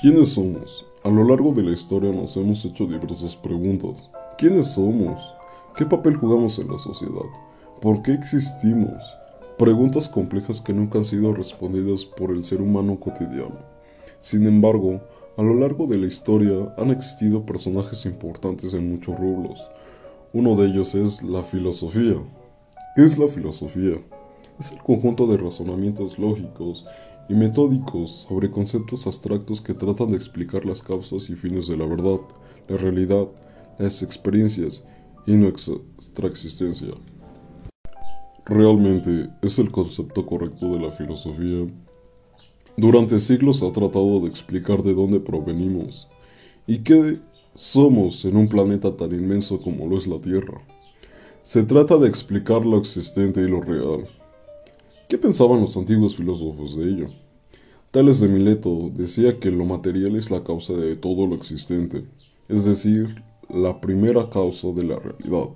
¿Quiénes somos? A lo largo de la historia nos hemos hecho diversas preguntas. ¿Quiénes somos? ¿Qué papel jugamos en la sociedad? ¿Por qué existimos? Preguntas complejas que nunca han sido respondidas por el ser humano cotidiano. Sin embargo, a lo largo de la historia han existido personajes importantes en muchos rubros. Uno de ellos es la filosofía. ¿Qué es la filosofía? Es el conjunto de razonamientos lógicos y metódicos sobre conceptos abstractos que tratan de explicar las causas y fines de la verdad, la realidad, las experiencias y nuestra existencia. Realmente es el concepto correcto de la filosofía. Durante siglos ha tratado de explicar de dónde provenimos y qué somos en un planeta tan inmenso como lo es la Tierra. Se trata de explicar lo existente y lo real. ¿Qué pensaban los antiguos filósofos de ello? Tales de Mileto decía que lo material es la causa de todo lo existente, es decir, la primera causa de la realidad.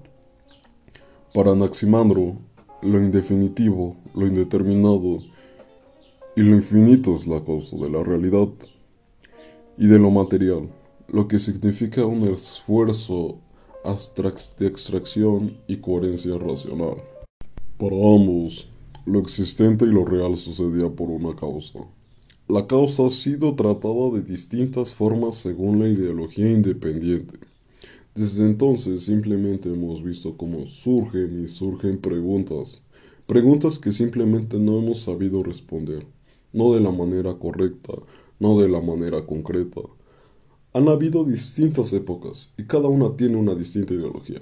Para Anaximandro, lo indefinitivo, lo indeterminado y lo infinito es la causa de la realidad y de lo material, lo que significa un esfuerzo de extracción y coherencia racional. Para ambos, lo existente y lo real sucedía por una causa. La causa ha sido tratada de distintas formas según la ideología independiente. Desde entonces simplemente hemos visto cómo surgen y surgen preguntas, preguntas que simplemente no hemos sabido responder, no de la manera correcta, no de la manera concreta. Han habido distintas épocas y cada una tiene una distinta ideología.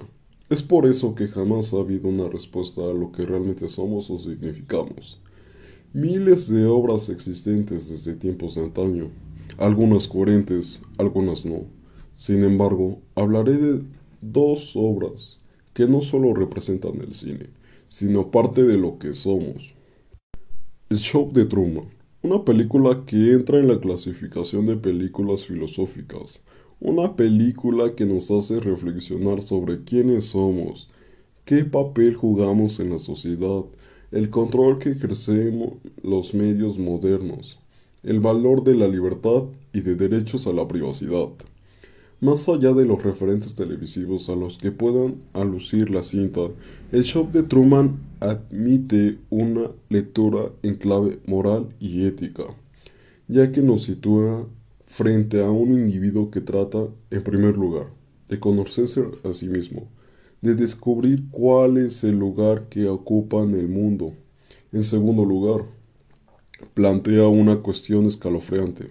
Es por eso que jamás ha habido una respuesta a lo que realmente somos o significamos. Miles de obras existentes desde tiempos de antaño, algunas coherentes, algunas no. Sin embargo, hablaré de dos obras que no solo representan el cine, sino parte de lo que somos. El Show de Truman, una película que entra en la clasificación de películas filosóficas, una película que nos hace reflexionar sobre quiénes somos, qué papel jugamos en la sociedad, el control que ejercemos los medios modernos, el valor de la libertad y de derechos a la privacidad. Más allá de los referentes televisivos a los que puedan alucir la cinta, el show de Truman admite una lectura en clave moral y ética, ya que nos sitúa frente a un individuo que trata, en primer lugar, de conocerse a sí mismo, de descubrir cuál es el lugar que ocupa en el mundo. En segundo lugar, plantea una cuestión escalofriante.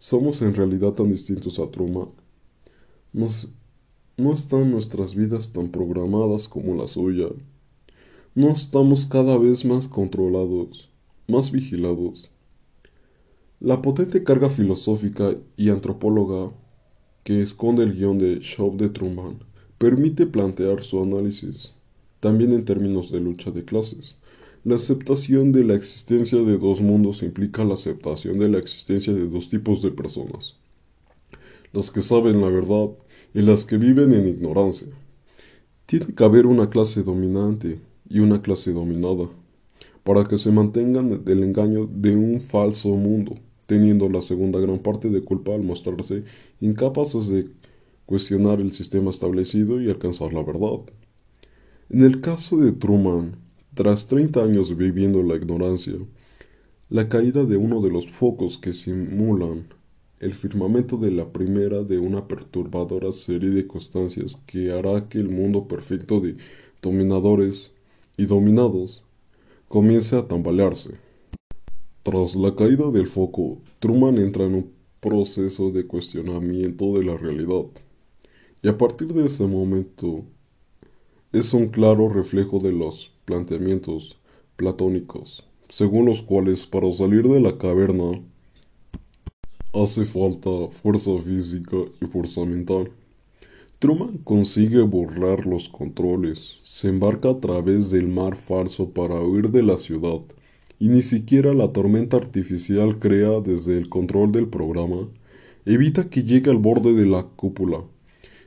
¿Somos en realidad tan distintos a Truman? ¿No están nuestras vidas tan programadas como la suya? ¿No estamos cada vez más controlados, más vigilados? La potente carga filosófica y antropóloga que esconde el guion de Show de Truman permite plantear su análisis, también en términos de lucha de clases. La aceptación de la existencia de dos mundos implica la aceptación de la existencia de dos tipos de personas, las que saben la verdad y las que viven en ignorancia. Tiene que haber una clase dominante y una clase dominada, para que se mantengan del engaño de un falso mundo, teniendo la segunda gran parte de culpa al mostrarse incapaces de cuestionar el sistema establecido y alcanzar la verdad. En el caso de Truman, tras 30 años viviendo la ignorancia, la caída de uno de los focos que simulan el firmamento de la primera de una perturbadora serie de constancias que hará que el mundo perfecto de dominadores y dominados comience a tambalearse. Tras la caída del foco, Truman entra en un proceso de cuestionamiento de la realidad. Y a partir de ese momento es un claro reflejo de los planteamientos platónicos, según los cuales para salir de la caverna hace falta fuerza física y fuerza mental. Truman consigue borrar los controles, se embarca a través del mar falso para huir de la ciudad, y ni siquiera la tormenta artificial crea desde el control del programa, evita que llegue al borde de la cúpula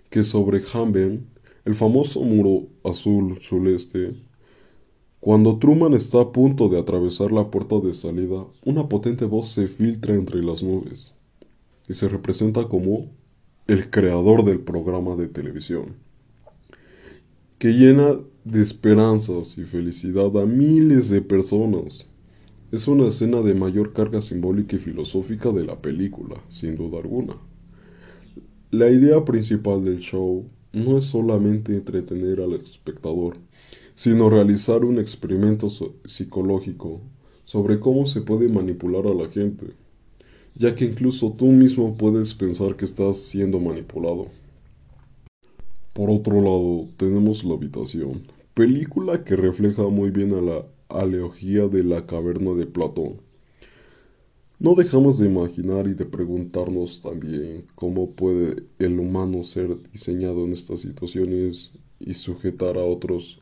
que sobre Hamben, el famoso muro azul celeste, cuando Truman está a punto de atravesar la puerta de salida, una potente voz se filtra entre las nubes. y se representa como el creador del programa de televisión, que llena de esperanzas y felicidad a miles de personas. Es una escena de mayor carga simbólica y filosófica de la película, sin duda alguna. La idea principal del show no es solamente entretener al espectador, sino realizar un experimento psicológico sobre cómo se puede manipular a la gente, ya que incluso tú mismo puedes pensar que estás siendo manipulado. Por otro lado, tenemos La Habitación, película que refleja muy bien a la aleología de la caverna de Platón. No dejamos de imaginar y de preguntarnos también cómo puede el humano ser diseñado en estas situaciones y sujetar a otros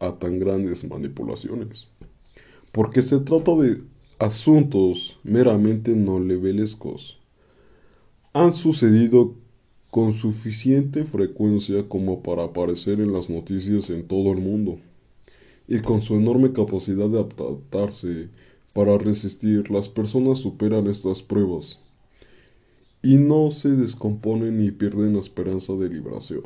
a tan grandes manipulaciones. Porque se trata de asuntos meramente no levelescos. Han sucedido con suficiente frecuencia como para aparecer en las noticias en todo el mundo. Y con su enorme capacidad de adaptarse para resistir, las personas superan estas pruebas y no se descomponen ni pierden la esperanza de liberación.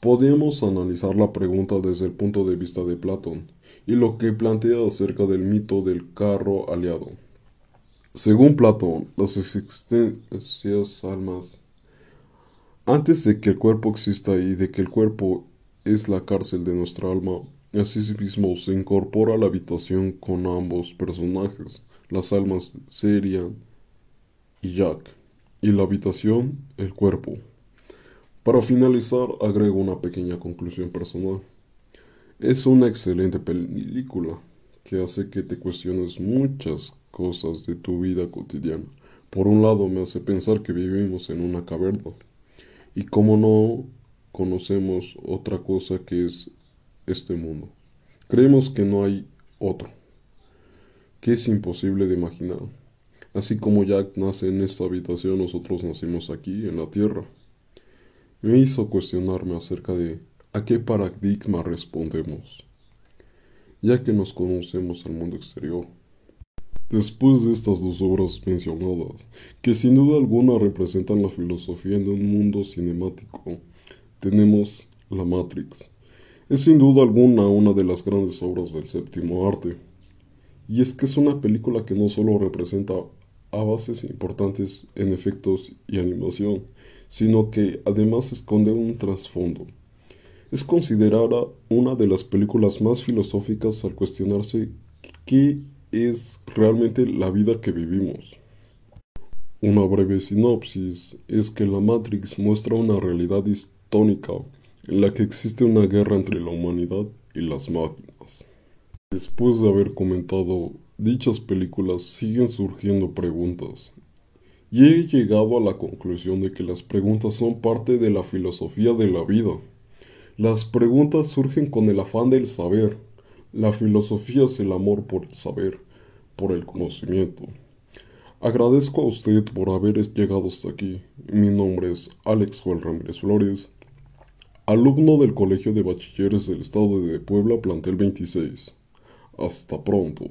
Podemos analizar la pregunta desde el punto de vista de Platón y lo que plantea acerca del mito del carro aliado. Según Platón, las existencias almas, antes de que el cuerpo exista y de que el cuerpo es la cárcel de nuestra alma, Asimismo se incorpora a la habitación con ambos personajes, las almas Serian y Jack, y la habitación el cuerpo. Para finalizar, agrego una pequeña conclusión personal. Es una excelente película que hace que te cuestiones muchas cosas de tu vida cotidiana. Por un lado, me hace pensar que vivimos en una caverna y como no conocemos otra cosa que es este mundo. Creemos que no hay otro, que es imposible de imaginar. Así como Jack nace en esta habitación, nosotros nacimos aquí, en la Tierra. Me hizo cuestionarme acerca de a qué paradigma respondemos, ya que nos conocemos al mundo exterior. Después de estas dos obras mencionadas, que sin duda alguna representan la filosofía en un mundo cinemático, tenemos La Matrix, es sin duda alguna una de las grandes obras del séptimo arte. Y es que es una película que no solo representa avances importantes en efectos y animación, sino que además esconde un trasfondo. Es considerada una de las películas más filosóficas al cuestionarse qué es realmente la vida que vivimos. Una breve sinopsis es que la Matrix muestra una realidad histórica en la que existe una guerra entre la humanidad y las máquinas. Después de haber comentado dichas películas siguen surgiendo preguntas, y he llegado a la conclusión de que las preguntas son parte de la filosofía de la vida. Las preguntas surgen con el afán del saber. La filosofía es el amor por el saber, por el conocimiento. Agradezco a usted por haber llegado hasta aquí. Mi nombre es Alex Juan Ramírez Flores Alumno del Colegio de Bachilleres del Estado de Puebla, plantel 26. Hasta pronto.